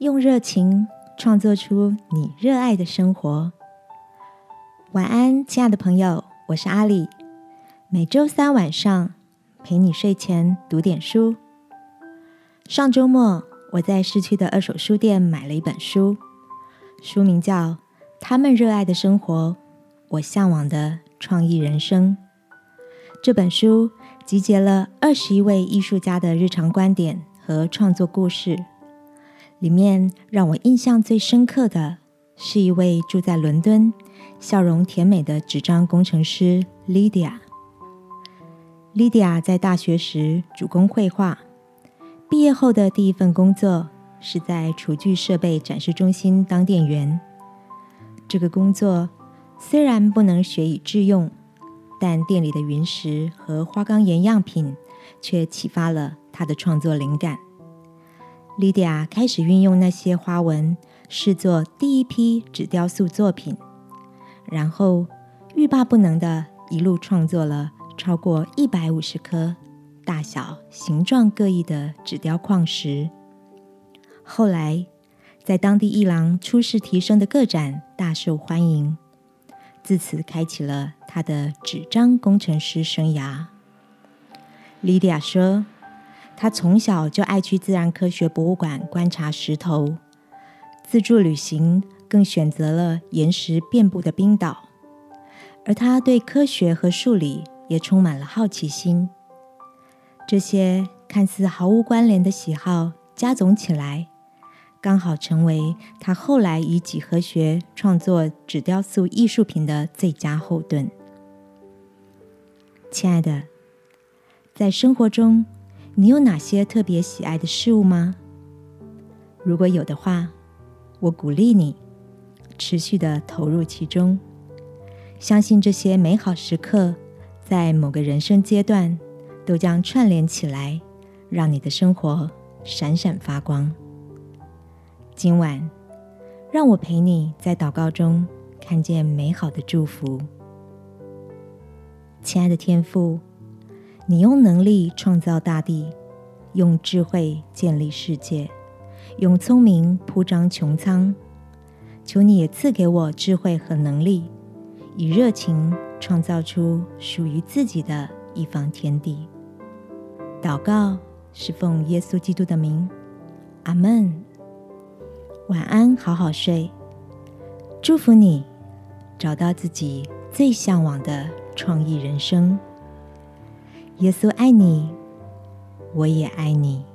用热情创作出你热爱的生活。晚安，亲爱的朋友，我是阿里。每周三晚上陪你睡前读点书。上周末我在市区的二手书店买了一本书，书名叫《他们热爱的生活，我向往的创意人生》。这本书集结了二十一位艺术家的日常观点和创作故事。里面让我印象最深刻的是一位住在伦敦、笑容甜美的纸张工程师 Lydia。Lydia 在大学时主攻绘画，毕业后的第一份工作是在厨具设备展示中心当店员。这个工作虽然不能学以致用，但店里的云石和花岗岩样品却启发了他的创作灵感。莉迪亚开始运用那些花纹，视作第一批纸雕塑作品，然后欲罢不能的一路创作了超过一百五十颗大小、形状各异的纸雕矿石。后来，在当地一廊初试提升的个展大受欢迎，自此开启了他的纸张工程师生涯。莉迪亚说。他从小就爱去自然科学博物馆观察石头，自助旅行更选择了岩石遍布的冰岛。而他对科学和数理也充满了好奇心。这些看似毫无关联的喜好加总起来，刚好成为他后来以几何学创作纸雕塑艺术品的最佳后盾。亲爱的，在生活中。你有哪些特别喜爱的事物吗？如果有的话，我鼓励你持续的投入其中。相信这些美好时刻，在某个人生阶段都将串联起来，让你的生活闪闪发光。今晚，让我陪你在祷告中看见美好的祝福。亲爱的天父。你用能力创造大地，用智慧建立世界，用聪明铺张穹苍。求你也赐给我智慧和能力，以热情创造出属于自己的一方天地。祷告是奉耶稣基督的名，阿门。晚安，好好睡。祝福你找到自己最向往的创意人生。耶稣爱你，我也爱你。